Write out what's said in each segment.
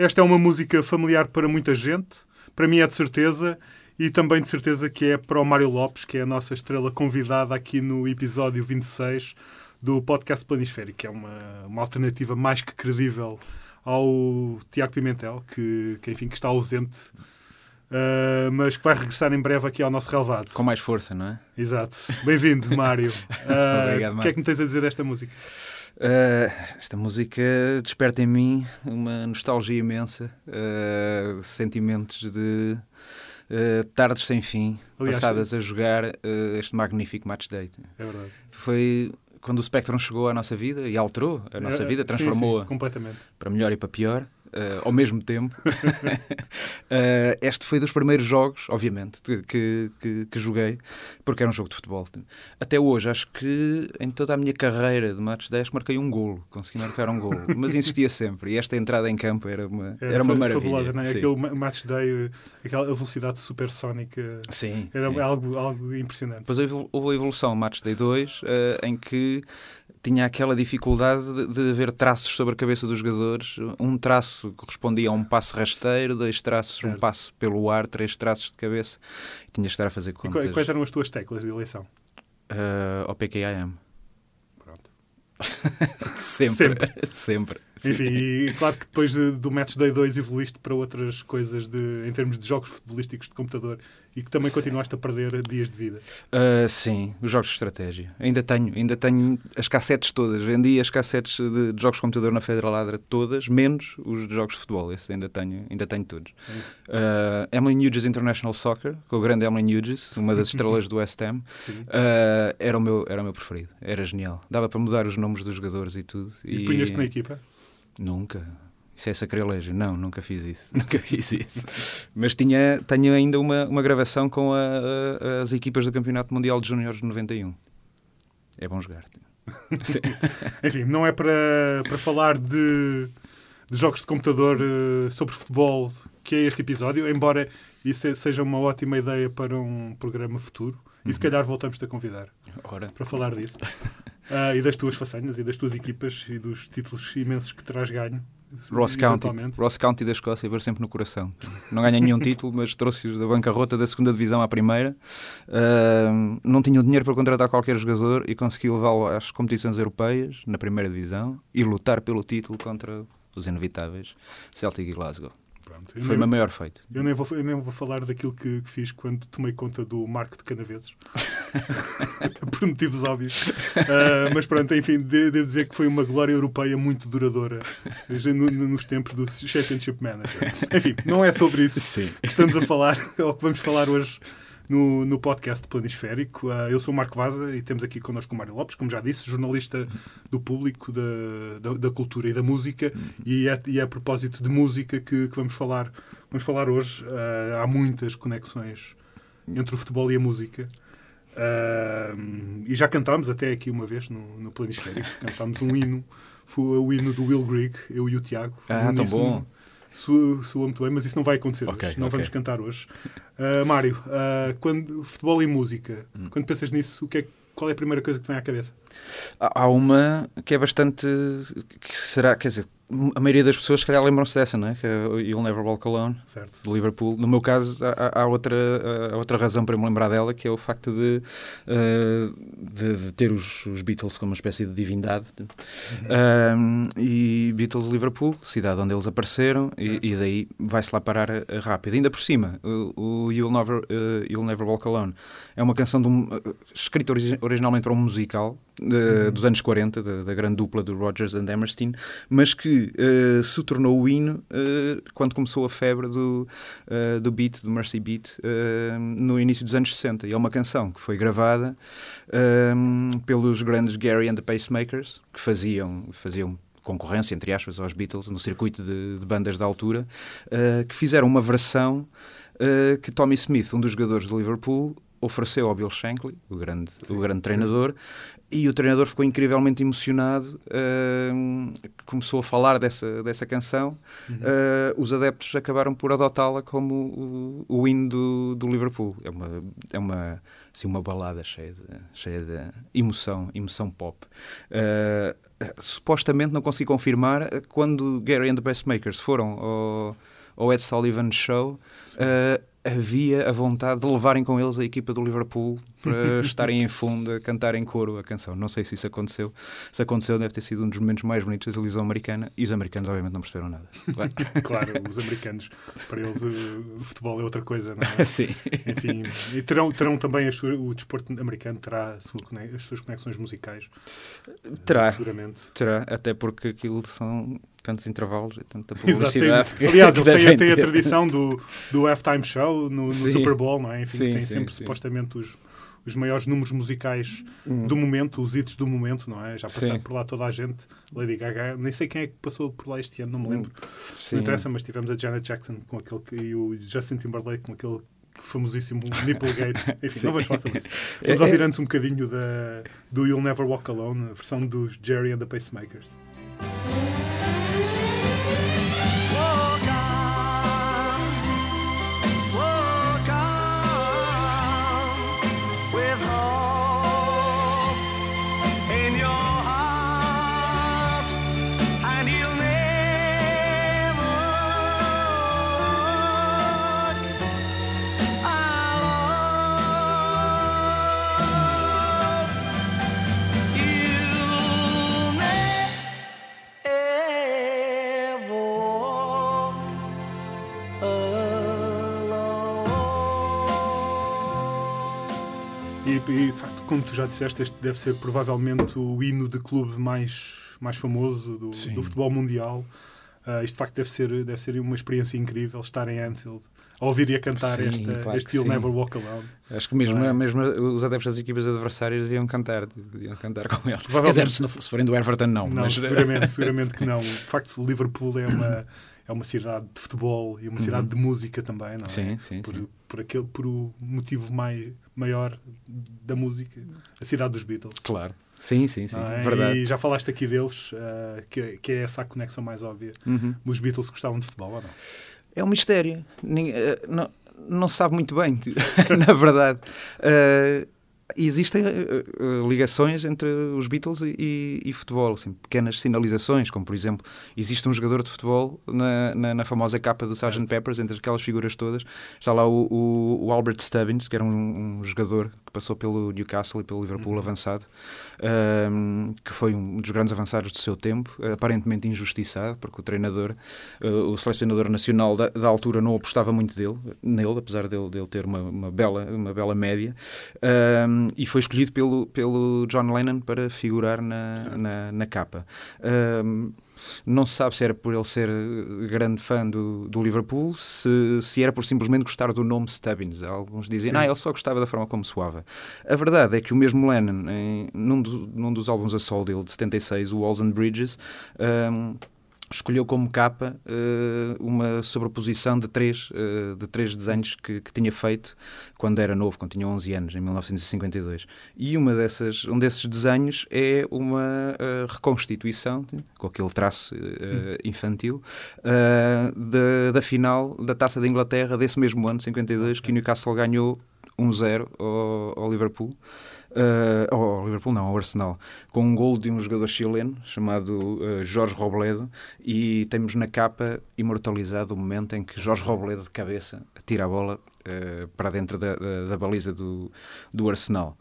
Esta é uma música familiar para muita gente, para mim é de certeza, e também de certeza que é para o Mário Lopes, que é a nossa estrela convidada aqui no episódio 26 do podcast Planisférico, que é uma, uma alternativa mais que credível ao Tiago Pimentel, que, que enfim que está ausente, uh, mas que vai regressar em breve aqui ao nosso relevado. Com mais força, não é? Exato. Bem-vindo, Mário. Uh, Obrigado, O que é que me tens a dizer desta música? Uh, esta música desperta em mim uma nostalgia imensa, uh, sentimentos de uh, tardes sem fim, Aliás, passadas a jogar este magnífico match day. É verdade. Foi quando o Spectrum chegou à nossa vida e alterou a nossa É, vida, sim, transformou-a completamente. para melhor e para pior. Uh, ao mesmo tempo. Uh, este foi dos primeiros jogos, obviamente, que, que, que, joguei, porque era um jogo de futebol. Até hoje, acho que em toda a minha carreira de match 10 marquei um golo, consegui marcar um golo, mas insistia sempre. E esta entrada em campo era uma, Era, era uma maravilha. fabulosa, não é? Sim. Aquele ma- match day, aquela velocidade supersónica, Sim, era sim. algo, algo impressionante. Depois houve a evolução Match Day 2, eh, em que tinha aquela dificuldade de, de ver traços sobre a cabeça dos jogadores. Um traço correspondia a um passe rasteiro, dois traços, um Certo. passe pelo ar, três traços de cabeça. E tinhas de estar a fazer E contas qua- quais eram as tuas teclas de eleição? eh, ao PKIM. Pronto. Sempre. Sempre. Sempre. Enfim, e claro que depois de- do Match Day 2 evoluíste para outras coisas de, em termos de jogos futebolísticos de computador e que também Sim. continuaste a perder dias de vida. Uh, sim, os jogos de estratégia. Ainda tenho, ainda tenho as cassetes todas. Vendi as cassetes de, de jogos de computador na Federal Ladra todas, menos os de jogos de futebol. Esse ainda tenho, ainda tenho todos. Uh, Emily Hughes International Soccer, com o grande Emily Hughes, uma das estrelas do West Ham, uh, era, o meu, era o meu preferido. Era genial. Dava para mudar os nomes dos jogadores e tudo. E, punhas-te na equipa? Nunca. Isso é sacrilégio. Não, nunca fiz isso. Nunca fiz isso. Mas tinha, tenho ainda uma, uma gravação com a- a- as equipas do Campeonato Mundial de Júniores de 91. É bom jogar. Enfim, não é para, para falar de, de jogos de computador eh, sobre futebol que é este episódio, embora isso é- seja uma ótima ideia para um programa futuro. E Uhum. se calhar voltamos-te a convidar Ora, para falar disso. Ah, e das tuas façanhas e das tuas equipas e dos títulos imensos que terás ganho. Ross County. Ross County da Escócia, ver sempre no coração. Não ganhei nenhum título, mas trouxe-os da bancarrota da segunda divisão à primeira. Ahm, não tinha o dinheiro para contratar qualquer jogador e consegui levá-lo às competições europeias, na primeira divisão, e lutar pelo título contra os inevitáveis Celtic e Glasgow. Pronto. Foi o meu maior feito. Eu nem, vou, eu nem vou falar daquilo que, que fiz quando tomei conta do marco de canaveses. Por motivos óbvios. Ah, mas pronto, enfim, de- devo dizer que foi uma glória europeia muito duradoura no- nos tempos do Championship Manager. Enfim, não é sobre isso Sim. que estamos a falar, ou que vamos falar hoje no, no podcast Planisférico. Ah, eu sou o Marco Vaza e temos aqui connosco o Mário Lopes, como já disse, jornalista do público, da, da, da cultura e da música. E é, e é a propósito de música que, que vamos, falar, vamos falar hoje. Ah, há muitas conexões entre o futebol e a música. Ah, e já cantámos até aqui uma vez no, no Planisférico. Cantámos um hino, foi o hino do Will Grigg, eu e o Tiago. Ah, tão bom. Soa, soa muito bem, mas isso não vai acontecer Ok, hoje. Não ok. vamos cantar hoje. Ah, Mário, ah, quando, futebol e música, Hum. quando pensas nisso, o que é, qual é a primeira coisa que te vem à cabeça? Há há uma que é bastante. que será, quer dizer, a maioria das pessoas, se calhar, lembram-se dessa, não é? Que é You'll Never Walk Alone. Certo? do Liverpool. No meu caso, há, há- outra, há outra razão para me lembrar dela, que é o facto de, eh, de, de ter os, os Beatles como uma espécie de divindade. Um, e Beatles Liverpool, cidade onde eles apareceram, e, e daí vai-se lá parar eh, rápido. Ainda por cima, o, o You'll, Never, eh, You'll Never Walk Alone é uma canção de um, escrita origi- originalmente para um musical eh, dos anos 40, da, grande dupla do Rodgers and Hammerstein, mas que eh, se tornou o hino eh, quando começou a febre do, eh, do beat, do Mercy Beat, no início dos anos 60. E é uma canção que foi gravada pelos grandes Gary and the Pacemakers, que faziam, faziam concorrência, entre aspas, aos Beatles, no circuito de, de bandas da altura, uh, que fizeram uma versão uh, que Tommy Smith, um dos jogadores de Liverpool, ofereceu ao Bill Shankly, o grande, o grande treinador, e o treinador ficou incrivelmente emocionado, uh, começou a falar dessa, dessa canção. Uhum. Uh, os adeptos acabaram por adotá-la como o, o hino do, do Liverpool. É uma, é uma, assim, uma balada cheia de, cheia de emoção, emoção pop. Uh, supostamente, não consegui confirmar, quando Gary and the Bestmakers foram ao, ao Ed Sullivan Show, havia a vontade de levarem com eles a equipa do Liverpool para estarem em fundo a cantar em coro a canção. Não sei se isso aconteceu. Se aconteceu, deve ter sido um dos momentos mais bonitos da televisão americana e os americanos, obviamente, não perceberam nada. claro, os americanos, para eles, o futebol é outra coisa, não é? Sim. Enfim, e terão, terão também, o desporto americano terá as suas conexões musicais. Terá. Seguramente. Terá, até porque aquilo são tantos intervalos e tanta publicidade. Exato, aliás, eles têm, têm, a tradição do, do halftime show no, no Super Bowl, não é? Enfim, sim, tem sim, sempre sim. supostamente os, os maiores números musicais hum. do momento, os hits do momento, não é? Já passaram por lá toda a gente, Lady Gaga, nem sei quem é que passou por lá este ano, não me lembro. Sim. Não interessa, mas tivemos a Janet Jackson com aquele e o Justin Timberlake com aquele famosíssimo Nipplegate. Enfim, não vamos falar sobre isso. Vamos é, ouvir é... antes um bocadinho da, do You'll Never Walk Alone, a versão dos Jerry and the Pacemakers. Já disseste, este deve ser provavelmente o hino de clube mais, mais famoso do, do futebol mundial. Uh, isto de facto deve ser, deve ser uma experiência incrível estar em Anfield a ouvir e a cantar sim, esta, claro este You'll Never Walk Alone. Acho que mesmo, é? mesmo os adeptos das equipas adversárias deviam cantar, deviam cantar com ele. Quer dizer, se, se forem do Everton, não. Não, mas... seguramente, seguramente que não. De facto, Liverpool é uma é uma cidade de futebol e uma cidade uhum. de música também, não é? Sim, sim, por, sim. por aquele por o motivo mai, maior da música, a cidade dos Beatles. Claro. Sim, sim, sim. É? Verdade. E já falaste aqui deles, uh, que, que é essa a conexão mais óbvia. Uhum. Os Beatles gostavam de futebol ou não? É um mistério. Ninguém, uh, não, não sabe muito bem, na verdade. Uh, existem uh, ligações entre os Beatles e, e, e, futebol, assim, pequenas sinalizações, como por exemplo, existe um jogador de futebol na, na, na famosa capa do Sgt. Peppers, entre aquelas figuras todas, está lá o, o, o Albert Stubbins, que era um, um, jogador que passou pelo Newcastle e pelo Liverpool uhum. avançado, um, que foi um dos grandes avançados do seu tempo, aparentemente injustiçado, porque o treinador, uh, o selecionador nacional da, da, altura não apostava muito dele, nele, apesar dele, dele ter uma, uma, bela, uma bela média. Um, e foi escolhido pelo, pelo John Lennon para figurar na, na, na, capa. Um, não se sabe se era por ele ser grande fã do, do Liverpool, se, se era por simplesmente gostar do nome Stubbins. Alguns dizem, ah, ele só gostava da forma como soava. A verdade é que o mesmo Lennon, em, num, do, num dos álbuns a sol dele, de 76, o Walls and Bridges, um, escolheu como capa uh, uma sobreposição de três, uh, de três desenhos que, que, tinha feito quando era novo, quando tinha 11 anos, em 1952. E uma dessas, um desses desenhos é uma uh, reconstituição, com aquele traço infantil, da, da final da Taça da Inglaterra desse mesmo ano, 52, que o Newcastle ganhou 1-0 ao, ao Liverpool uh, ao Liverpool não, ao Arsenal, com um gol de um jogador chileno chamado uh, Jorge Robledo e temos na capa imortalizado o momento em que Jorge Robledo de cabeça tira a bola uh, para dentro da, da, da, baliza do, do Arsenal.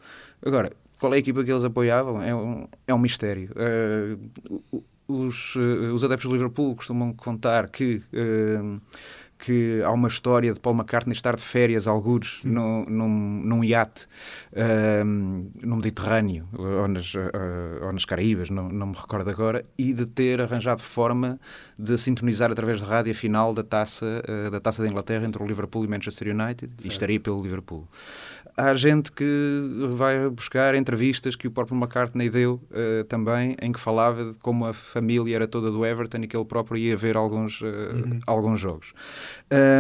Agora, qual é a equipa que eles apoiavam? É um, é um mistério. Uh, os, os adeptos do Liverpool costumam contar que que há uma história de Paul McCartney estar de férias, algures, num, num, num iate um, no Mediterrâneo ou nas, uh, ou nas Caraíbas, não, não me recordo agora, e de ter arranjado forma de sintonizar através de rádio a final da taça, uh, da taça da Inglaterra entre o Liverpool e Manchester United certo. e estaria pelo Liverpool. Há gente que vai buscar entrevistas que o próprio McCartney deu uh, também, em que falava de como a família era toda do Everton e que ele próprio ia ver alguns, uhum. alguns jogos.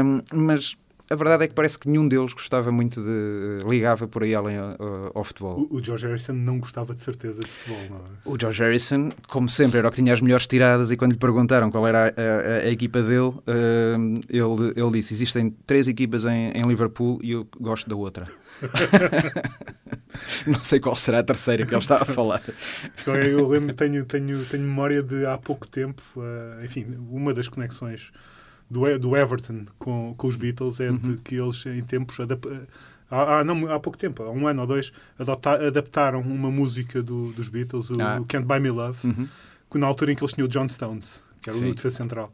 Um, mas a verdade é que parece que nenhum deles gostava muito de. ligava por aí além ao, ao futebol. O, o, George Harrison não gostava de certeza de futebol, não é? O George Harrison, como sempre, era o que tinha as melhores tiradas e quando lhe perguntaram qual era a, a, a equipa dele, uh, ele, ele disse: existem três equipas em, em Liverpool e eu gosto da outra. não sei qual será a terceira que ele estava a falar. Eu lembro, tenho, tenho, tenho memória de há pouco tempo, uh, enfim, uma das conexões do, do Everton com, com os Beatles é uhum. de que eles, em tempos. Há, há, não, há pouco tempo, há um ano ou dois, adaptaram uma música do, dos Beatles, o, ah. o Can't Buy Me Love, uhum. na altura em que eles tinham o John Stones, que era Sim. o defesa central.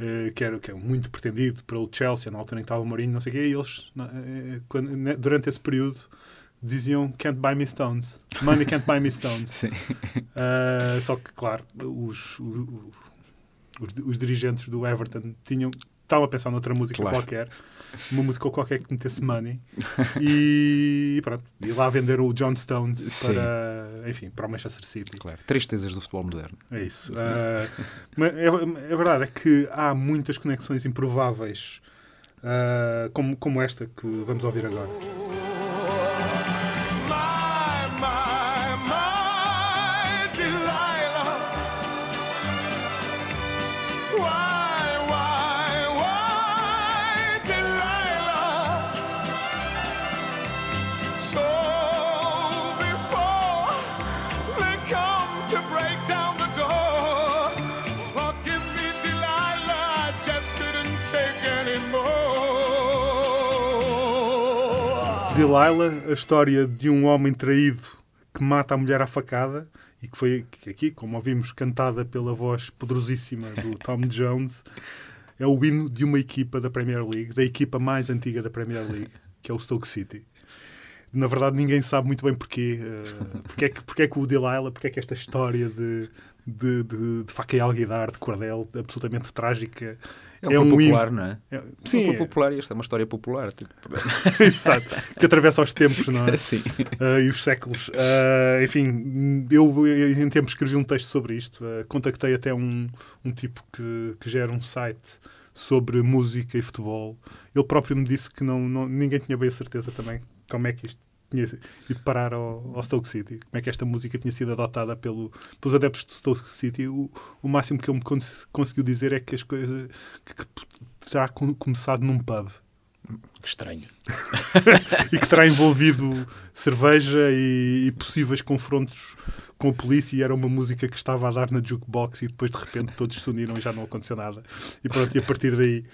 Uh, que, era, que era muito pretendido pelo Chelsea, na altura em que estava o Mourinho, não sei o quê, e eles, uh, quando, durante esse período, diziam Can't Buy Me Stones. Money Can't Buy Me Stones. uh, só que, claro, os, os, os, os dirigentes do Everton tinham estavam a pensar noutra música claro. qualquer, uma música qualquer que metesse money, e pronto, e lá venderam o John Stones para, enfim, para o Manchester City. Claro, tristezas do futebol moderno. É isso. Uh, mas é, é, verdade, é que há muitas conexões improváveis, uh, como, como esta que vamos ouvir agora. Delilah, a história de um homem traído que mata a mulher à facada e que foi aqui, como ouvimos, cantada pela voz poderosíssima do Tom Jones, é o hino de uma equipa da Premier League, da equipa mais antiga da Premier League, que é o Stoke City. Na verdade, ninguém sabe muito bem porquê. Uh, porque, é que, porque é que o Delilah, porque é que esta história de, de, de, de faca e alguidar, de cordel, absolutamente trágica, é, é um popular, hino. não é? é sim. É um popular e esta é uma história popular. Tipo... Exato. Que atravessa os tempos, não é? Sim. Uh, e os séculos. Uh, enfim, eu em tempos escrevi um texto sobre isto. Uh, contactei até um, um tipo que, que gera um site sobre música e futebol. Ele próprio me disse que não, não, ninguém tinha bem a certeza também como é que isto tinha ido parar ao, ao, Stoke City, como é que esta música tinha sido adotada pelo, pelos adeptos de Stoke City. O, o máximo que ele me cons conseguiu dizer é que as coisas que, que terá começado num pub. Que estranho. e que terá envolvido cerveja e, e, possíveis confrontos com a polícia e era uma música que estava a dar na jukebox e depois de repente todos se uniram e já não aconteceu nada. E pronto, e a partir daí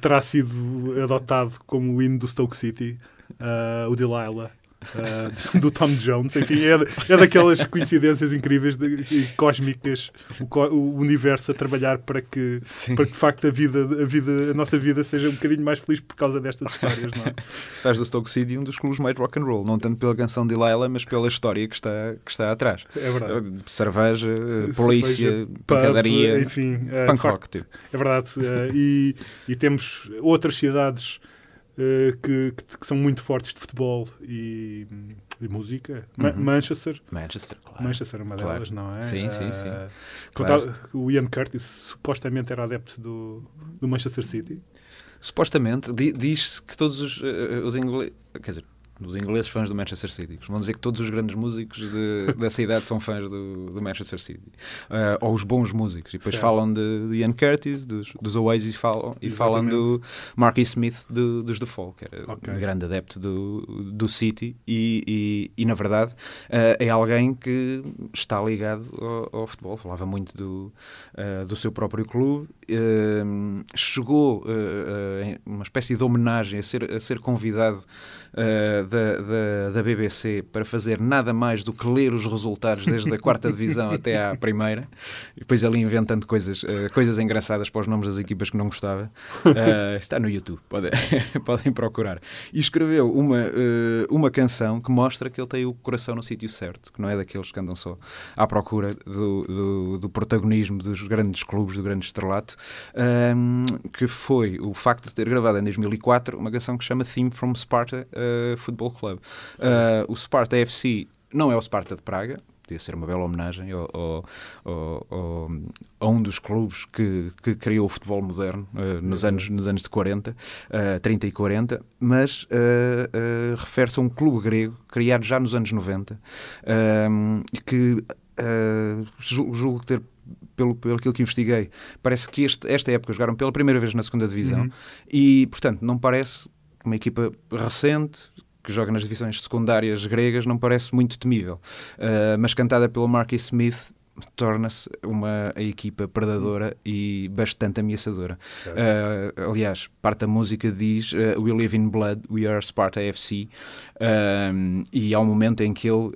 terá sido adotado como o hino do Stoke City, uh, o Delilah. Uh, do Tom Jones, enfim, é, é daquelas coincidências incríveis e cósmicas, o, o, universo a trabalhar para que, para que de facto a vida, a vida, a nossa vida seja um bocadinho mais feliz por causa destas histórias, não é? Se faz do Stoke City um dos clubes mais rock and roll, não tanto pela canção de Lila, mas pela história que está, que está atrás. É verdade. Cerveja, polícia, pancadaria, enfim, punk rock. Tipo. É verdade. e, e temos outras cidades uh, que, que, são muito fortes de futebol e, música. Uhum. Manchester. Manchester, claro. Manchester é uma claro. delas, não é? Sim, sim, sim. Uh, claro. O Ian Curtis supostamente era adepto do, do Manchester City. Supostamente, diz-se que todos os, uh, os ingleses. Quer dizer, dos ingleses fãs do Manchester City. Vão dizer que todos os grandes músicos de, dessa idade são fãs do, do Manchester City. Uh, ou os bons músicos. E depois certo. falam de, de, Ian Curtis, dos, dos Oasis, falam, e falam do Marky Smith do, dos The Fall, que era okay. um grande adepto do, do City. E, e, e na verdade, uh, é alguém que está ligado ao, ao futebol. Falava muito do, uh, do seu próprio clube. chegou uma espécie de homenagem a ser, a ser convidado da, da, da BBC para fazer nada mais do que ler os resultados desde a quarta divisão até à primeira, e depois ali inventando coisas, uh, coisas engraçadas para os nomes das equipas que não gostava. Uh, está no YouTube, podem, podem procurar. E escreveu uma, uh, uma canção que mostra que ele tem o coração no sítio certo, que não é daqueles que andam só à procura do, do, do protagonismo dos grandes clubes, do grande estrelato, um, que foi o facto de ter gravado em 2004 uma canção que chama Theme from Sparta uh, Football Club. Uh, o Sparta FC não é o Sparta de Praga, podia ser uma bela homenagem ao, ao, ao, a um dos clubes que, que criou o futebol moderno uh, nos, anos, nos anos de 40, uh, 30 e 40, mas uh, refere-se a um clube grego criado já nos anos 90 e que julgo ter pelo, pelo aquilo que investiguei, parece que este, esta época jogaram pela primeira vez na segunda divisão uhum. e, portanto, não parece uma equipa recente que joga nas divisões secundárias gregas, não parece muito temível. Uh, mas cantada pelo Marky Smith, torna-se uma equipa predadora e bastante ameaçadora. Uh, aliás, parte da música diz uh, We live in blood, we are Sparta FC. e há um momento em que ele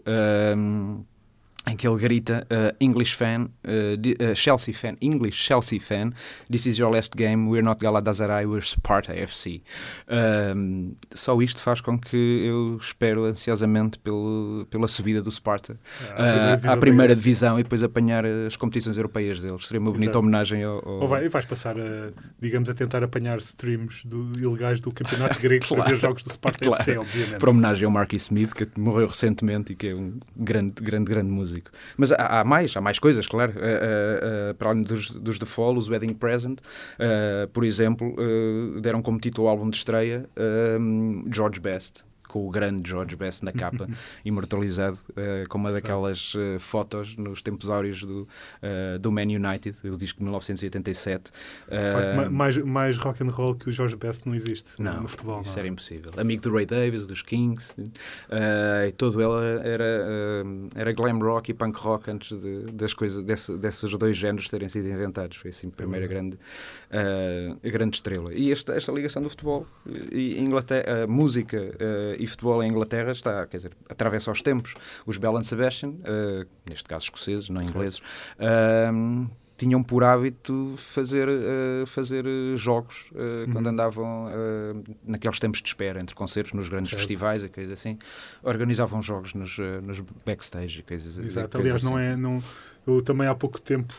em que ele grita uh, English fan, uh, uh, Chelsea fan, English Chelsea fan, this is your last game, we're not Galatasaray, we're Sparta FC. só isto faz com que eu espero ansiosamente pelo, pela subida do Sparta ah, à primeira divisão e depois apanhar as competições europeias deles. Seria uma bonita Exato. homenagem ao, ao... Ou vai, vais passar, a, digamos, a tentar apanhar streams do, ilegais do campeonato grego claro. para ver jogos do Sparta claro. FC, obviamente. Para homenagem ao Marky Smith, que morreu recentemente e que é um grande, grande, grande músico músico. Mas há, há mais, há mais coisas, claro. Uh, uh, para além dos, dos The Fall, os Wedding Present, por exemplo, deram como título ao álbum de estreia George Best com o grande George Best na capa, imortalizado uh, com uma daquelas uh, fotos nos tempos áureos do, uh, do Man United, o disco de 1987. Uh, mais, mais rock and roll que o George Best não existe não, no futebol. Isso não. É? era impossível. Amigo do Ray Davis, dos Kings, e todo ele era, era glam rock e punk rock antes de, das coisas, desse, desses dois géneros terem sido inventados. Foi assim a primeira grande, grande estrela. E esta, esta ligação do futebol e Inglaterra, música e futebol em Inglaterra está, quer dizer, atravessa os tempos. Os Bell and Sebastian, uh, neste caso escoceses, não ingleses, uh, tinham por hábito fazer, uh, fazer jogos uh, uhum. quando andavam uh, naqueles tempos de espera entre concertos nos grandes certo. festivais e coisas assim organizavam jogos nos, nos backstage e coisas Exato, aliás assim. não é não, eu também há pouco tempo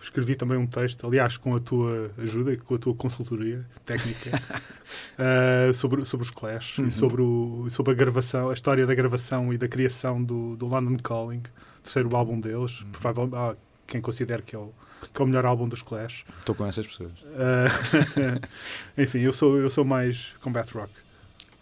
escrevi também um texto aliás com a tua ajuda e com a tua consultoria técnica sobre, sobre os Clash uhum. e sobre, o, sobre a gravação a história da gravação e da criação do, do London Calling terceiro álbum deles uhum. provavelmente ah, quem considera que é o, que é o melhor álbum dos Clash. Estou com essas pessoas. Uh, enfim, eu sou, eu sou mais combat rock.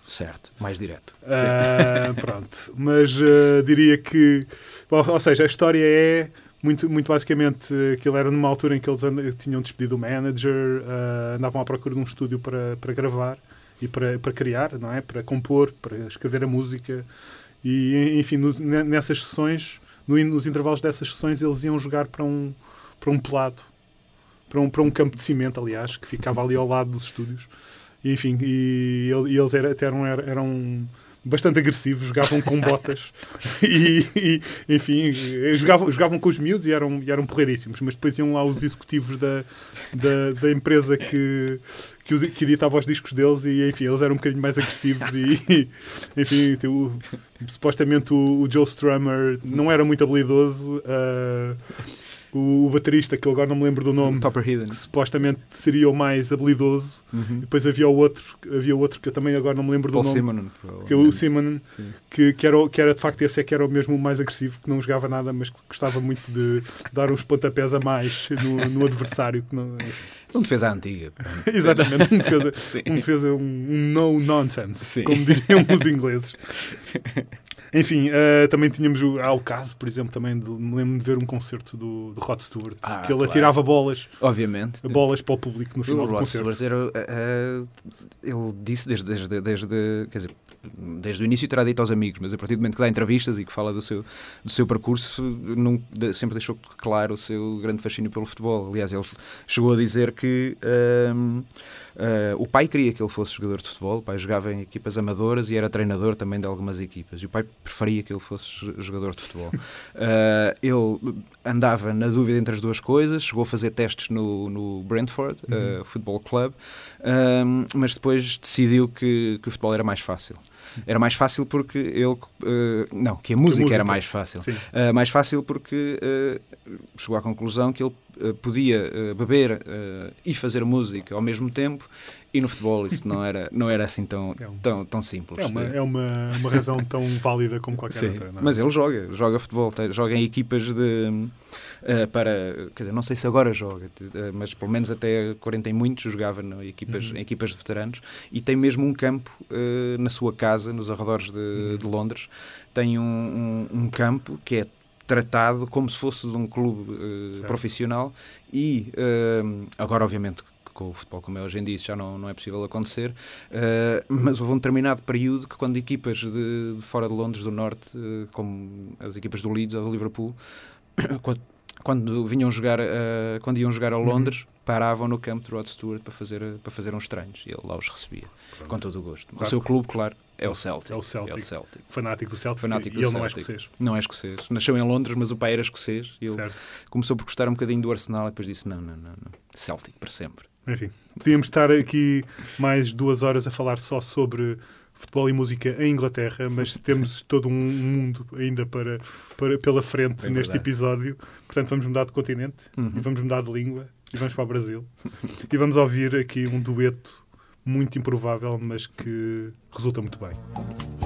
Certo, mais direto. Uh, pronto, mas uh, diria que, ou, ou, seja, a história é muito, muito basicamente aquilo era numa altura em que eles tinham despedido o manager, andavam à procura de um estúdio para, para gravar e para, para criar, não é? Para compor, para escrever a música e, enfim, no, nessas sessões no, nos intervalos dessas sessões eles iam jogar para um, para um pelado, para um, para um campo de cimento, aliás, que ficava ali ao lado dos estúdios. E, enfim, e, e eles eram, eram, eram bastante agressivos, jogavam com botas e, e, enfim, jogavam, jogavam com os miúdos e eram, e eram porreiríssimos, mas depois iam lá os executivos da, da, da empresa que, que, os, que, editava os discos deles e enfim, eles eram um bocadinho mais agressivos e enfim, o, supostamente o, o, Joe Strummer não era muito habilidoso. Uh, o, o, baterista, que eu agora não me lembro do nome, Topper Hidden. que supostamente seria o mais habilidoso. Uhum. Depois havia o outro, havia outro que eu também agora não me lembro Paul do nome. Simonon, que é o Simonon, que, que, era, que era de facto esse é que era o mesmo mais agressivo, que não jogava nada, mas que gostava muito de dar uns pontapés a mais no, no adversário. Que não, um defesa antiga. Exatamente, um defesa, um, defesa, um, um no nonsense, Sim. como diriam os ingleses. Enfim, uh, também tínhamos o, há o caso, por exemplo, também de, me lembro de ver um concerto do, do Rod Stewart, ah, que ele claro. atirava bolas, obviamente, bolas para o público no final o do Rod concerto. Stewart era, uh, ele disse desde, desde, desde, quer dizer, desde o início terá dito aos amigos, mas a partir do momento que dá entrevistas e que fala do seu, do seu percurso, não, sempre deixou claro o seu grande fascínio pelo futebol. Aliás, ele chegou a dizer que um, uh, o pai queria que ele fosse jogador de futebol, o pai jogava em equipas amadoras e era treinador também de algumas equipas, e o pai preferia que ele fosse jogador de futebol. Uh, ele andava na dúvida entre as duas coisas, chegou a fazer testes no, no Brentford uhum. uh, Football Club, mas depois decidiu que, que o futebol era mais fácil. Era mais fácil porque ele. Uh, não, que a música, que música era mais fácil. Uh, mais fácil porque uh, chegou à conclusão que ele podia beber e fazer música ao mesmo tempo e no futebol isso não era, não era assim tão, é um, tão, tão simples. É, uma, é uma, uma razão tão válida como qualquer Sim, outra. É? Mas ele joga, joga futebol, joga em equipas de. Uh, para, quer dizer, não sei se agora joga, uh, mas pelo menos até 40 e muitos jogava no, equipas, uhum. em equipas de veteranos e tem mesmo um campo uh, na sua casa, nos arredores de, uhum. de Londres, tem um, um, um, campo que é tratado como se fosse de um clube profissional e agora obviamente com o futebol como é hoje em dia isso já não, não é possível acontecer, uh, mas houve um determinado período que quando equipas de, de fora de Londres do Norte, uh, como as equipas do Leeds ou do Liverpool, quando, vinham jogar, uh, quando iam jogar a uhum. Londres, uhum. paravam no campo de Rod Stewart para fazer, para fazer uns treinos e ele lá os recebia com todo o gosto. Claro. O seu clube, claro, é o Celtic. É o Celtic. É o Celtic. Fanático do Celtic. Fanático do e ele Celtic. não é escocês. Não é escocês. Nasceu em Londres, mas o pai era escocês. E ele começou por gostar um bocadinho do Arsenal e depois disse: não, não, não, não. Celtic para sempre. Enfim, podíamos estar aqui mais duas horas a falar só sobre futebol e música em Inglaterra, mas temos todo um mundo ainda para, para pela frente é neste episódio. Portanto, vamos mudar de continente uhum. e vamos mudar de língua e vamos para o Brasil. e vamos ouvir aqui um dueto muito improvável, mas que resulta muito bem.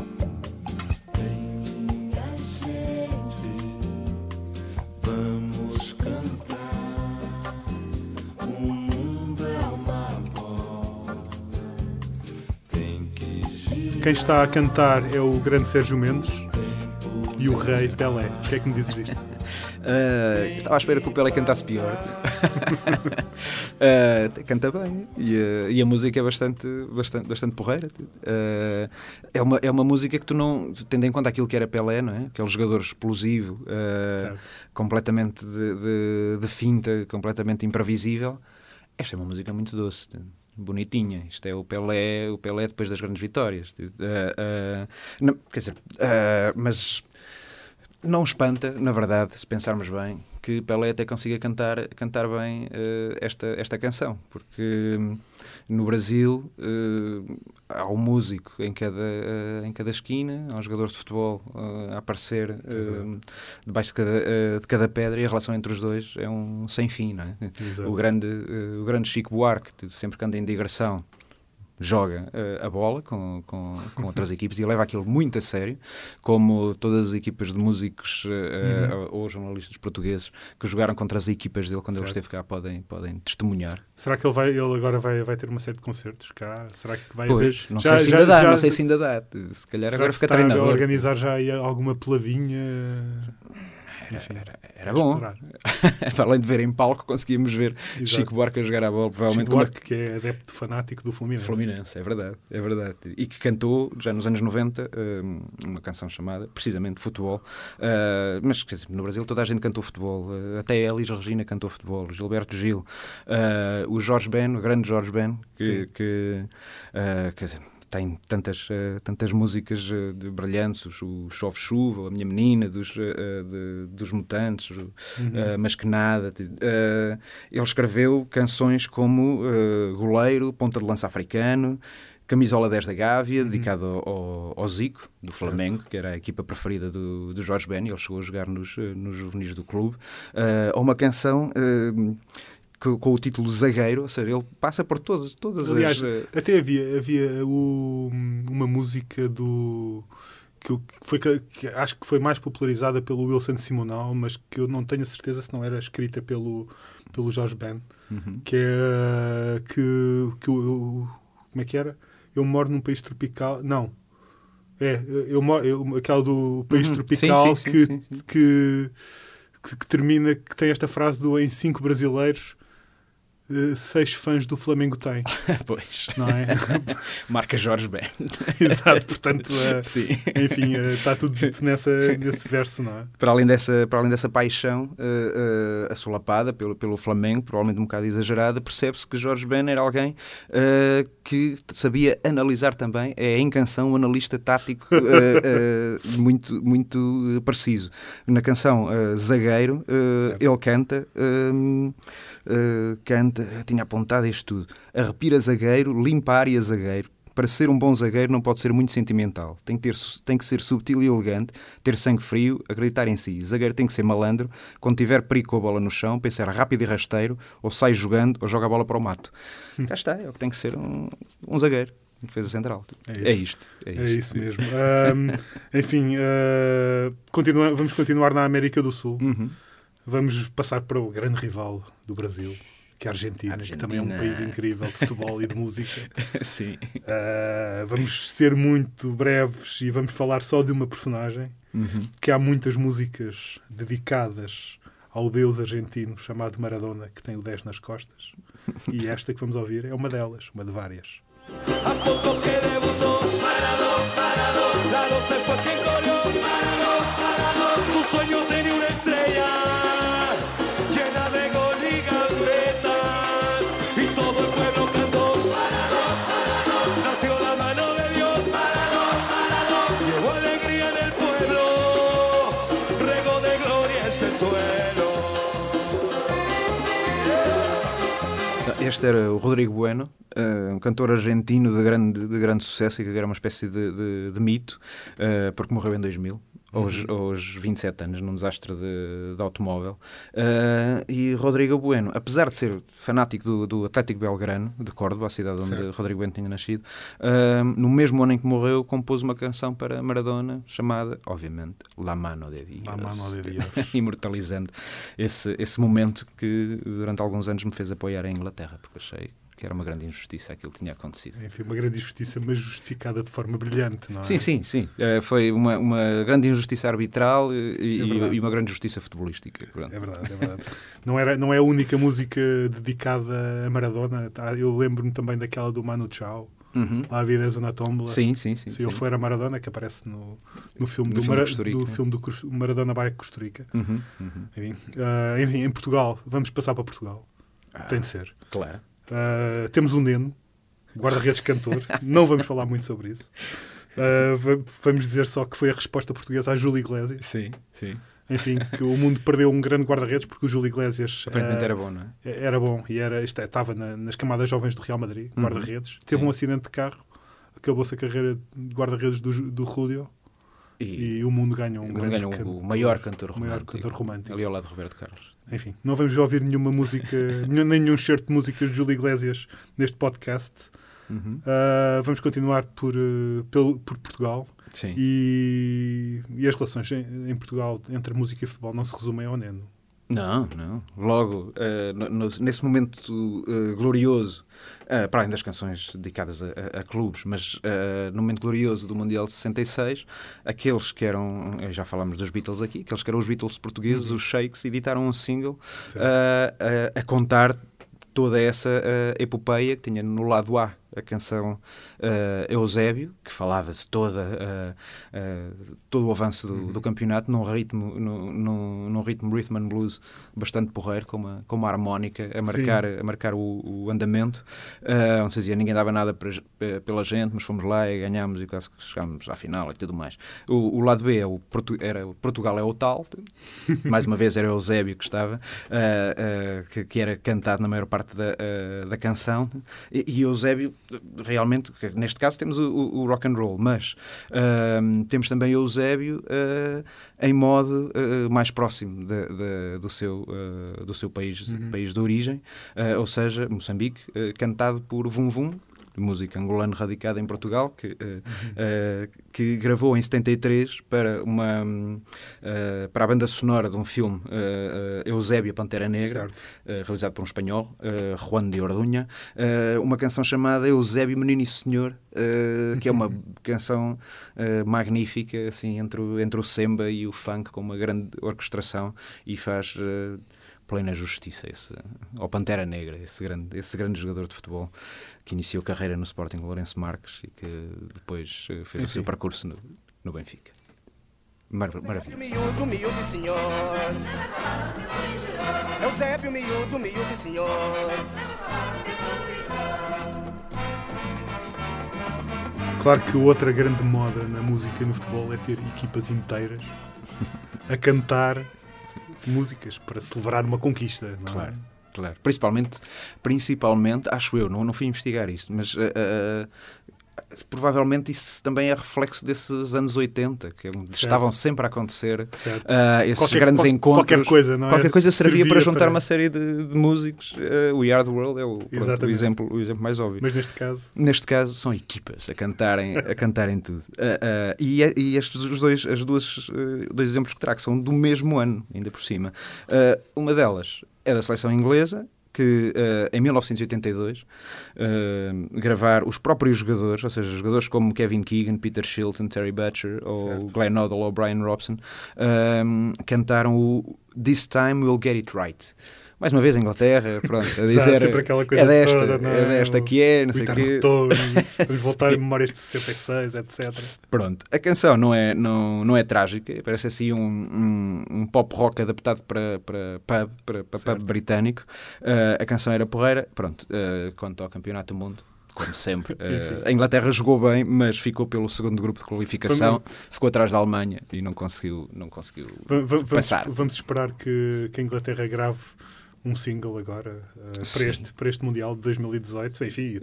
Quem está a cantar é o grande Sérgio Mendes e o rei Pelé. O que é que me dizes disto? Uh, estava à espera que o Pelé cantasse pior. uh, canta bem e, uh, e, a música é bastante, bastante, bastante porreira. é, uma, é uma música que tu não, tendo em conta aquilo que era Pelé, não é? aquele jogador explosivo, completamente de, de, de finta, completamente imprevisível. Esta é uma música muito doce bonitinha. Isto é o Pelé, o Pelé depois das grandes vitórias. Uh, uh, não, quer dizer, uh, mas não espanta, na verdade, se pensarmos bem, que Pelé até consiga cantar, cantar bem esta, esta canção, porque hum, no Brasil há um músico em cada, em cada esquina, há um jogador de futebol a aparecer debaixo de cada, de cada pedra e a relação entre os dois é um sem fim, não é? O grande, o grande Chico Buarque, sempre anda em digressão, joga uh, a bola com, com, com outras equipes e leva aquilo muito a sério, como todas as equipas de músicos uh, uhum. ou jornalistas portugueses que jogaram contra as equipas dele quando certo. ele esteve cá podem, podem testemunhar. Será que ele, vai, ele agora vai, vai ter uma série de concertos cá? Será que vai pois, haver? Não já, sei se ainda dá, já, não sei se ainda dá. Se calhar agora fica treinador. organizar já alguma peladinha? Era, era, era bom. Além de ver em palco, conseguimos ver Exato. Chico Buarque a jogar a bola. Provavelmente Chico Buarque, que é adepto fanático do Fluminense. Fluminense, é verdade, é verdade. E que cantou, já nos anos 90, hum, uma canção chamada, precisamente, Futebol. Uh, mas, quer dizer, no Brasil toda a gente cantou futebol. Uh, até a Elis Regina cantou futebol. Gilberto Gil. O Jorge Ben, o grande Jorge Ben, que, que quer dizer, tem tantas, uh, tantas músicas uh, de brilhantes, o Chove Chuva, a Minha Menina, dos, uh, de, dos Mutantes, uhum. Mas que Nada. ele escreveu canções como Goleiro, Ponta de Lança Africano, Camisola 10 da Gávea, uhum. dedicado ao, ao, Zico, do Flamengo, certo. que era a equipa preferida do, do Jorge Ben, ele chegou a jogar nos, nos juvenis do clube, ou uma canção com, o título Zagueiro, ou seja, ele passa por todas, todas Aliás, as. Eh, até havia, havia o, uma música do. Que, foi, que acho que foi mais popularizada pelo Wilson Simonal, mas que eu não tenho a certeza se não era escrita pelo, pelo Jorge Ben, uhum. que é que, que eu, como é que era? Eu moro num país tropical. Não. É, eu moro, eu, aquela do país uhum. tropical sim, sim, que, sim, que, que, que, termina, que tem esta frase do em cinco brasileiros eh, seis fãs do Flamengo têm, pois. não é? Marca Jorge Ben. Exato, portanto, eh, Sim. enfim, eh, está tudo dito nessa, nesse verso, não é? Para além dessa, para além dessa paixão eh, assolapada pelo, pelo Flamengo, provavelmente um bocado exagerada, percebe-se que Jorge Ben era alguém que sabia analisar também, é em canção um analista tático muito, muito preciso. Na canção Zagueiro, ele canta, canta, tinha apontado isto tudo, arrepira zagueiro, limpa a área zagueiro, para ser um bom zagueiro não pode ser muito sentimental. Tem que, ter, tem que ser subtil e elegante, ter sangue frio, acreditar em si. Zagueiro tem que ser malandro. Quando tiver perigo com a bola no chão, pensar rápido e rasteiro, ou sai jogando, ou joga a bola para o mato. Cá está, é o que tem que ser um, um zagueiro. Defesa central. É É isto. É, É isto. isso mesmo. Ahm, enfim, ah, continua- vamos continuar na América do Sul. Uhum. Vamos passar para o grande rival do Brasil, que é a Argentina, que Argentina. também é um país incrível de futebol e de música. Sim. Ah, vamos ser muito breves e vamos falar só de uma personagem, Uhum. que há muitas músicas dedicadas ao deus argentino chamado Maradona, que tem o 10 nas costas. E esta que vamos ouvir é uma delas, uma de várias. Este era o Rodrigo Bueno, eh, um cantor argentino de grande, de grande sucesso e que era uma espécie de, de- de mito, eh, porque morreu em 2000. Aos, aos 27 anos, num desastre de, de automóvel. Eh, e Rodrigo Bueno, apesar de ser fanático do, do Atlético Belgrano, de Córdoba, a cidade onde Certo. Rodrigo Bueno tinha nascido, eh, no mesmo ano em que morreu, compôs uma canção para Maradona chamada, obviamente, La Mano de Dios. La Mano de Dios. imortalizando esse, esse momento que durante alguns anos me fez apoiar a Inglaterra, porque achei que era uma grande injustiça aquilo que tinha acontecido. Enfim, uma grande injustiça, mas justificada de forma brilhante, não é? Sim, sim, sim. Eh, foi uma, uma grande injustiça arbitral e, É e uma grande justiça futebolística. Pronto. É verdade, é verdade. Não, era, não é a única música dedicada a Maradona. tá? Eu lembro-me também daquela do Manu Chao, Uhum. lá a vida é na tómbola. Sim, sim, sim. Se eu for a Maradona, que aparece no, no filme, do, filme Mara- do filme do Maradona vai a Costa Rica. Uhum, uhum. Enfim, ah, enfim, em Portugal, vamos passar para Portugal. Ah, Tem de ser. Claro. Ah, temos um Neno, guarda-redes cantor. Não vamos falar muito sobre isso. Va- vamos dizer só que foi a resposta portuguesa a Júlio Iglesias. Sim, sim. Enfim, que o mundo perdeu um grande guarda-redes porque o Júlio Iglesias Aparentemente ah, era bom, não é? era bom e era, isto é, estava na- nas camadas jovens do Real Madrid, Uhum. guarda-redes. Teve Sim. um acidente de carro, acabou-se a carreira de guarda-redes do, do Julio E, e o mundo ganhou um grande ganhou cantor, o maior cantor o maior romântico. cantor romântico. Ali ao lado de Roberto Carlos. Enfim, não vamos ouvir nenhuma música, nenhum- certo de músicas de Júlio Iglesias neste podcast. Uhum. Ah, vamos continuar por, eh, pelo- por Portugal Sim. e, e as relações em, em Portugal entre música e futebol não se resumem ao Neno. Não, não. Logo, eh, no- no- nesse momento eh, glorioso, eh, para além das canções dedicadas a, a- a clubes, mas no momento glorioso do Mundial de 66, aqueles que eram, já falámos dos Beatles aqui, aqueles que eram os Beatles portugueses, os Shakes, editaram um single a, contar toda essa epopeia que tinha no lado A a canção eh, Eusébio, que falava de toda, eh, eh, todo o avanço do, do campeonato num ritmo, num, num, num ritmo rhythm and blues bastante porreiro, com uma, com uma harmónica a marcar, a marcar o, o andamento. Eh, não se dizia, ninguém dava nada para- pela gente, mas fomos lá e ganhámos e quase que chegámos à final e tudo mais. O, o lado B é o Portu- era Portugal é o tal, mais uma vez era Eusébio que estava, que, que era cantado na maior parte da, da canção, e, e Eusébio, realmente, neste caso temos o, o- rock and roll, mas ehm, temos também Eusébio eh, em modo eh, mais próximo de- de- do, seu, do seu país, país de origem, ou seja, Moçambique, cantado por Vum Vum, música angolano radicada em Portugal, que, eh, eh, que gravou em 73 para, uma, eh, para a banda sonora de um filme, eh, eh, Eusébio, a Pantera Negra, realizado por um espanhol, Juan de Ordunha, uma canção chamada Eusébio Menino e Senhor, que é uma canção eh, magnífica, assim, entre o, entre o samba e o funk, com uma grande orquestração, e faz... eh, plena justiça, esse, ao Pantera Negra, esse grande, esse grande jogador de futebol que iniciou carreira no Sporting Lourenço Marques e que depois eh, fez o seu percurso no, no Benfica. Mar maravilha. Miúdo, miúdo, senhor. Eusébio, miúdo, miúdo, senhor. Claro que outra grande moda na música e no futebol é ter equipas inteiras a cantar músicas para celebrar uma conquista. Não Claro, é? claro. Principalmente, principalmente, acho eu, não, não fui investigar isto, mas eh, eh, provavelmente isso também é reflexo desses anos 80, que é onde estavam sempre a acontecer Certo. ah, esses Qualquer- grandes qual- encontros. qualquer coisa, não é? Qualquer coisa servia, Servia para juntar para- uma série de, de músicos. Ah, o the World é o, pronto, o, exemplo, o exemplo mais óbvio. Mas neste caso, Neste caso, são equipas a cantarem, a cantarem tudo. Ah, e é- e estes os dois, as duas, dois exemplos que trago são do mesmo ano, ainda por cima. Uma delas é da seleção inglesa, que ah, em 1982 ah, gravar os próprios jogadores, ou seja, jogadores como Kevin Keegan, Peter Shilton, Terry Butcher ou Certo. Glenn Hoddle ou Brian Robson, ah, cantaram o This Time We'll Get It Right. Mais uma vez a Inglaterra, pronto, a Exato, dizer sempre aquela coisa é desta, toda, não é? é desta que é, não sei o quê. voltar a memórias de 66, etc. Pronto, a canção não é, não, não é trágica, parece assim um, um, um pop rock adaptado para, para pub, para, para pub britânico. Ah, a canção era porreira, pronto, ah, quanto ao Campeonato do Mundo. Como sempre, Enfim. a Inglaterra jogou bem, mas ficou pelo segundo grupo de qualificação, ficou atrás da Alemanha e não conseguiu, não conseguiu Va- va- Vamos, passar. vamos esperar que, que a Inglaterra grave um single agora uh, para, este, para este Mundial de 2018, enfim,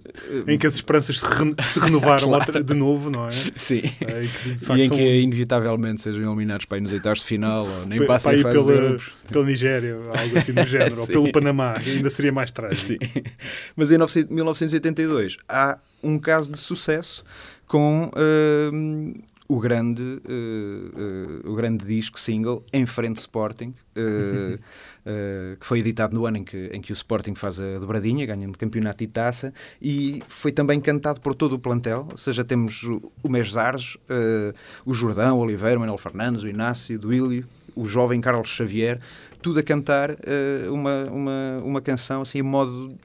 em que as esperanças se, re- se renovaram Claro. outra- de novo, não é? Sim. Eh, e que, facto, E em são- que inevitavelmente sejam eliminados para ir nos oitavos de final ou nem pa- passem para pela, pela Nigéria, algo assim do género, ou pelo Panamá, ainda seria mais trágico. Sim. Mas em 19- 1982 há um caso de sucesso com hum, o, grande, uh, uh, o grande disco single Em Frente Sporting, uh, uh, que foi editado no ano em que, em que o Sporting faz a dobradinha, ganhando campeonato e taça, e foi também cantado por todo o plantel, ou seja, temos o, o Mesares, uh, o Jordão, o Oliveira, o Manuel Fernandes, o Inácio, o Duílio, o jovem Carlos Xavier, tudo a cantar uh, uma, uma, uma canção assim, em modo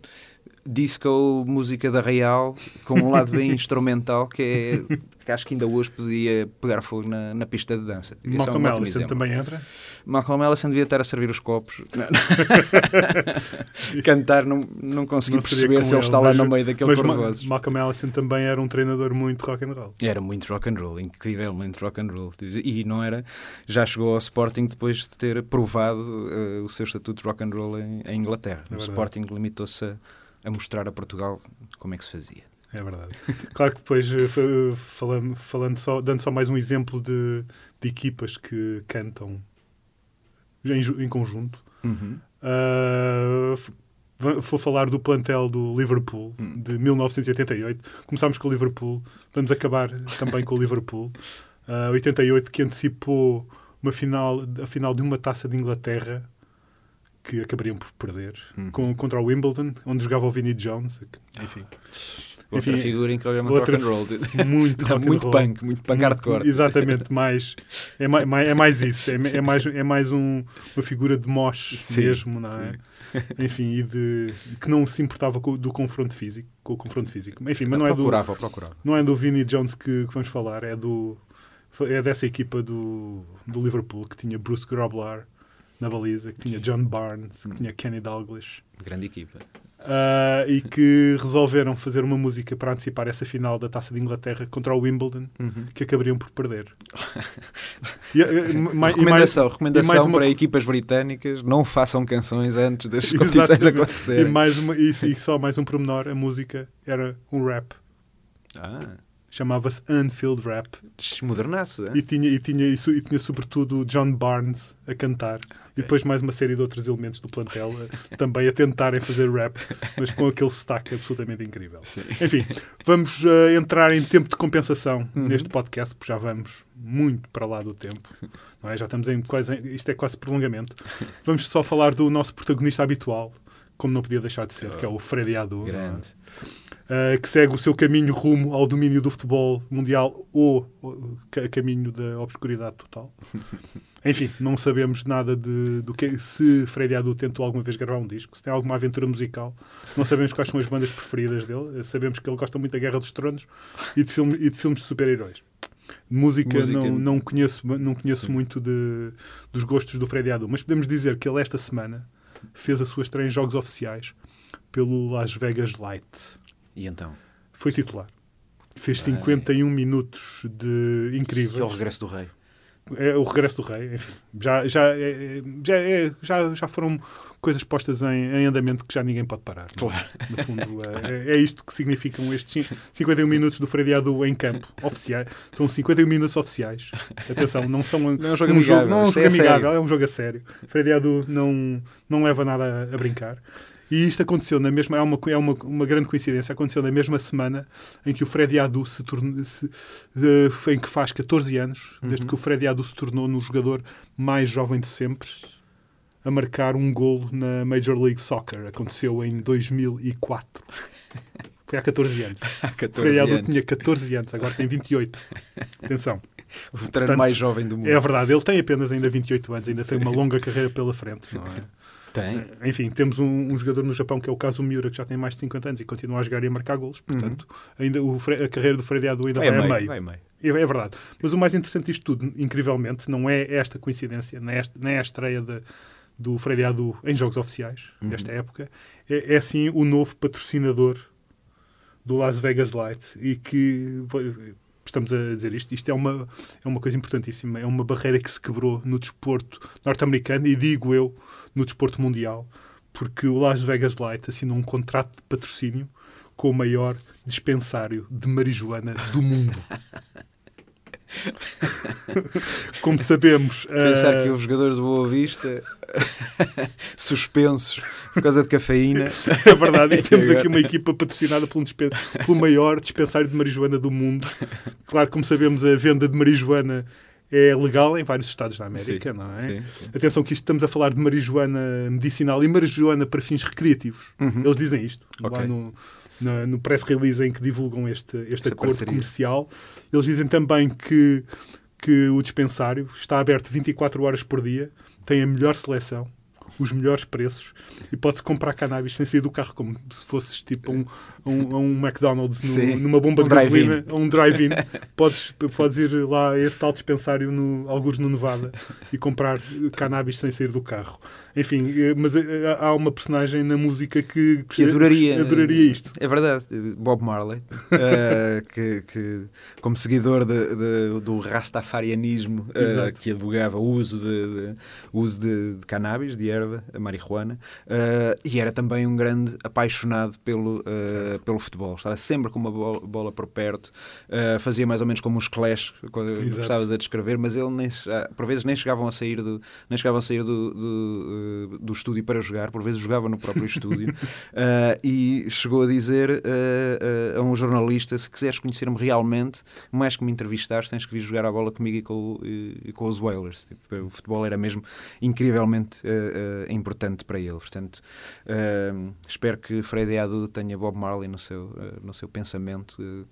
disco, música da Real, com um lado bem instrumental que é que acho que ainda hoje podia pegar fogo na, na pista de dança. É um Malcolm ótimo Ellison também entra. Malcolm Ellison devia estar a servir os copos. Cantar, não, não consegui Não perceber se ele ele, está lá no meio daquele Mas cor de Ma- vozes. Malcolm Ellison também era um treinador muito rock and roll. Era muito rock and roll, incrivelmente rock and roll. E não era, já chegou ao Sporting depois de ter provado eh, o seu estatuto de rock and roll em, em Inglaterra. o verdade. Sporting limitou-se a, a mostrar a Portugal como é que se fazia. É verdade. Claro que depois, eh, fa- falando, falando só, dando só mais um exemplo de, de equipas que cantam em, em conjunto, f- va- vou falar do plantel do Liverpool Hum. de 1988. Começámos com o Liverpool, vamos acabar também com o Liverpool. Ah, 88 que antecipou uma final, a final de uma taça de Inglaterra que acabariam por perder Uhum. com, contra o Wimbledon, onde jogava o Vinnie Jones. Enfim, Outra Enfim, figura incrivelmente outra rock and roll. muito Não, rock muito roll. punk, muito punk hardcore. Exatamente, mais, é, mais, é mais isso. É, é mais, é mais um, uma figura de mosh Sim, mesmo, não é? Enfim, e de, que não se importava com, do confronto físico. Com o confronto físico. Enfim, mas não é do, procurava, procurava. não é do Vinnie Jones que, que vamos falar, é do é dessa equipa do, do Liverpool que tinha Bruce Groblar na baliza, que tinha John Barnes, que tinha Kenny Dalglish. Grande equipa. Ah, e que resolveram fazer uma música para antecipar essa final da Taça de Inglaterra contra o Wimbledon, que acabariam por perder. E, e mais- recomendação, e recomendação mais uma- para equipas britânicas, não façam canções antes das competições E, acontecerem. mais uma, e, e só mais um pormenor, a música era um rap. Ah, Chamava-se Unfilled Rap. modernaço, é? E tinha, e, tinha, e, e tinha sobretudo John Barnes a cantar. E depois mais uma série de outros elementos do plantel também a tentarem fazer rap, mas com aquele sotaque absolutamente incrível. Sim. Enfim, vamos eh, entrar em tempo de compensação Uhum. neste podcast, porque já vamos muito para lá do tempo. Não é? Já estamos em quase. Isto é quase prolongamento. Vamos só falar do nosso protagonista habitual, como não podia deixar de ser, que é o Freddy Adu. é? Grande. Uh, que segue o seu caminho rumo ao domínio do futebol mundial ou, ou ca- caminho da obscuridade total. Enfim, não sabemos nada de, do que se Freddy Adu tentou alguma vez gravar um disco, se tem alguma aventura musical. Não sabemos quais são as bandas preferidas dele. Sabemos que ele gosta muito da Guerra dos Tronos e de, filme, e de filmes de super-heróis. Música, Música- não, não conheço, não conheço muito de, dos gostos do Freddy Adu, mas podemos dizer que ele esta semana fez a sua estreia em jogos oficiais pelo Las Vegas Light. E então? Foi titular. Fez 51 minutos de E incríveis. ao regresso do rei. É o regresso do rei, enfim. Já, já, é- já, é- já, já foram coisas postas em, em andamento que já ninguém pode parar. Claro. No fundo, é, é isto que significam estes cin- 51 minutos do Freddy Adu em campo, oficiais. São 51 minutos oficiais. Atenção, não são Não é um jogo um jogo, amigável, não é um jogo é amigável, sério. é um jogo a sério. Freddy Adu não, não leva nada a, a brincar. E isto aconteceu na mesma, é, uma, é uma, uma grande coincidência, aconteceu na mesma semana em que o Freddy Adu se tornou, se, em que faz 14 anos, desde que o Freddy Adu se tornou no jogador mais jovem de sempre a marcar um golo na Major League Soccer. Aconteceu em 2004. Foi há 14 anos. Há O 14 Freddy Adu tinha 14 anos, agora tem 28. Atenção. O veterano Portanto, mais jovem do mundo. É verdade, ele tem apenas ainda 28 anos, ainda tem uma longa carreira pela frente, não é? Tem. Enfim, temos um, um jogador no Japão que é o caso Miura, que já tem mais de 50 anos e continua a jogar e a marcar golos. Portanto, ainda o a carreira do Freddy Adu ainda vai, a meio. Vai meio. É, verdade. Mas o mais interessante disto tudo, incrivelmente, não é esta coincidência, nem, esta, nem a estreia de- do Freddy Adu em jogos oficiais, nesta época, é, é sim o novo patrocinador do Las Vegas Light e que vai- estamos a dizer isto, isto é uma, é uma coisa importantíssima, é uma barreira que se quebrou no desporto norte-americano e digo eu no desporto mundial, porque o Las Vegas Light assinou um contrato de patrocínio com o maior dispensário de marijuana do mundo. Como sabemos, Pensar eh, que os jogadores do Boa Vista suspensos por causa de cafeína. É verdade, e temos aqui uma equipa patrocinada um dispen- pelo maior dispensário de marijuana do mundo. Claro, como sabemos, a venda de marijuana é legal em vários estados da América, Sim, não é? sim, Atenção que isto estamos a falar de marijuana medicinal e marijuana para fins recreativos. Eles dizem isto lá Uhum. Ok. no, na- no press release em que divulgam este, este Esta acordo parceria. comercial. Eles dizem também que, que o dispensário está aberto 24 horas por dia, tem a melhor seleção, os melhores preços e pode-se comprar cannabis sem sair do carro, como se fosses tipo um, um, um McDonald's no- Sim. numa bomba Um de gasolina, um drive-in. podes, podes ir lá a esse tal dispensário, no, alguns no Nevada, e comprar cannabis sem sair do carro. Enfim, eh, mas eh, há uma personagem na música que, Que adoraria. adoraria isto. É verdade. Bob Marley, eh, que, que, como seguidor de- de- do rastafarianismo, que advogava o uso de, de- uso de, de cannabis, de erva, a marihuana, eh, e era também um grande apaixonado pelo, eh, pelo futebol. Estava sempre com uma bola, bola por perto, eh, fazia mais ou menos como os Clash, quando estavas a descrever, mas ele nem, ah, por vezes nem chegavam a sair do, nem chegavam a sair do, do, do estúdio para jogar, por vezes jogava no próprio estúdio. E chegou a dizer a um jornalista: se quiseres conhecer-me realmente, mais que me entrevistares, tens que vir jogar a bola comigo e com, e- e com os Whalers. Tipo, o futebol era mesmo incrivelmente ah, ah, importante para ele. Portanto, ah, espero que Freddy Adu tenha Bob Marley no seu, ah, no seu pensamento,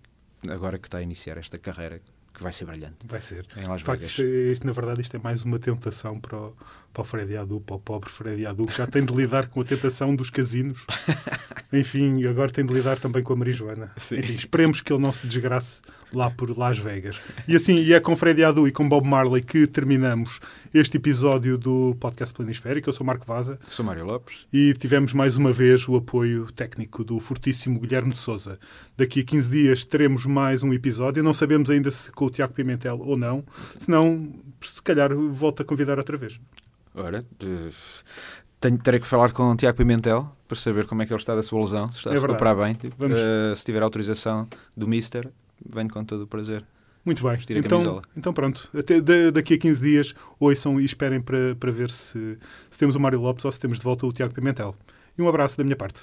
agora que está a iniciar esta carreira que vai ser brilhante. Vai ser. Em facto, Vegas. isto, é- isto, na verdade, isto é mais uma tentação para o, para o Freddy Adu, para o pobre Freddy Adu, que já tem de lidar com a tentação dos casinos. Enfim, agora tem de lidar também com a marijuana. Enfim, esperemos que ele não se desgrace lá por Las Vegas. E assim, e é com Freddy Adu e com Bob Marley que terminamos este episódio do podcast Planisférico. Eu sou Marco Vaza Sou Mário Lopes. e tivemos mais uma vez o apoio técnico do fortíssimo Guilherme de Souza. Daqui a 15 dias teremos mais um episódio. Não sabemos ainda se com o Tiago Pimentel ou não. Se não, se calhar volto a convidar outra vez. Ora, tenho, terei que falar com o Tiago Pimentel para saber como é que ele está da sua lesão. Se está É a recuperar bem. Eh, se tiver autorização do Mister, venho com todo o prazer. Muito bem. Então, então pronto. Até da- daqui a 15 dias ouçam e esperem para, para ver se, se temos o Mário Lopes ou se temos de volta o Tiago Pimentel. E um abraço da minha parte.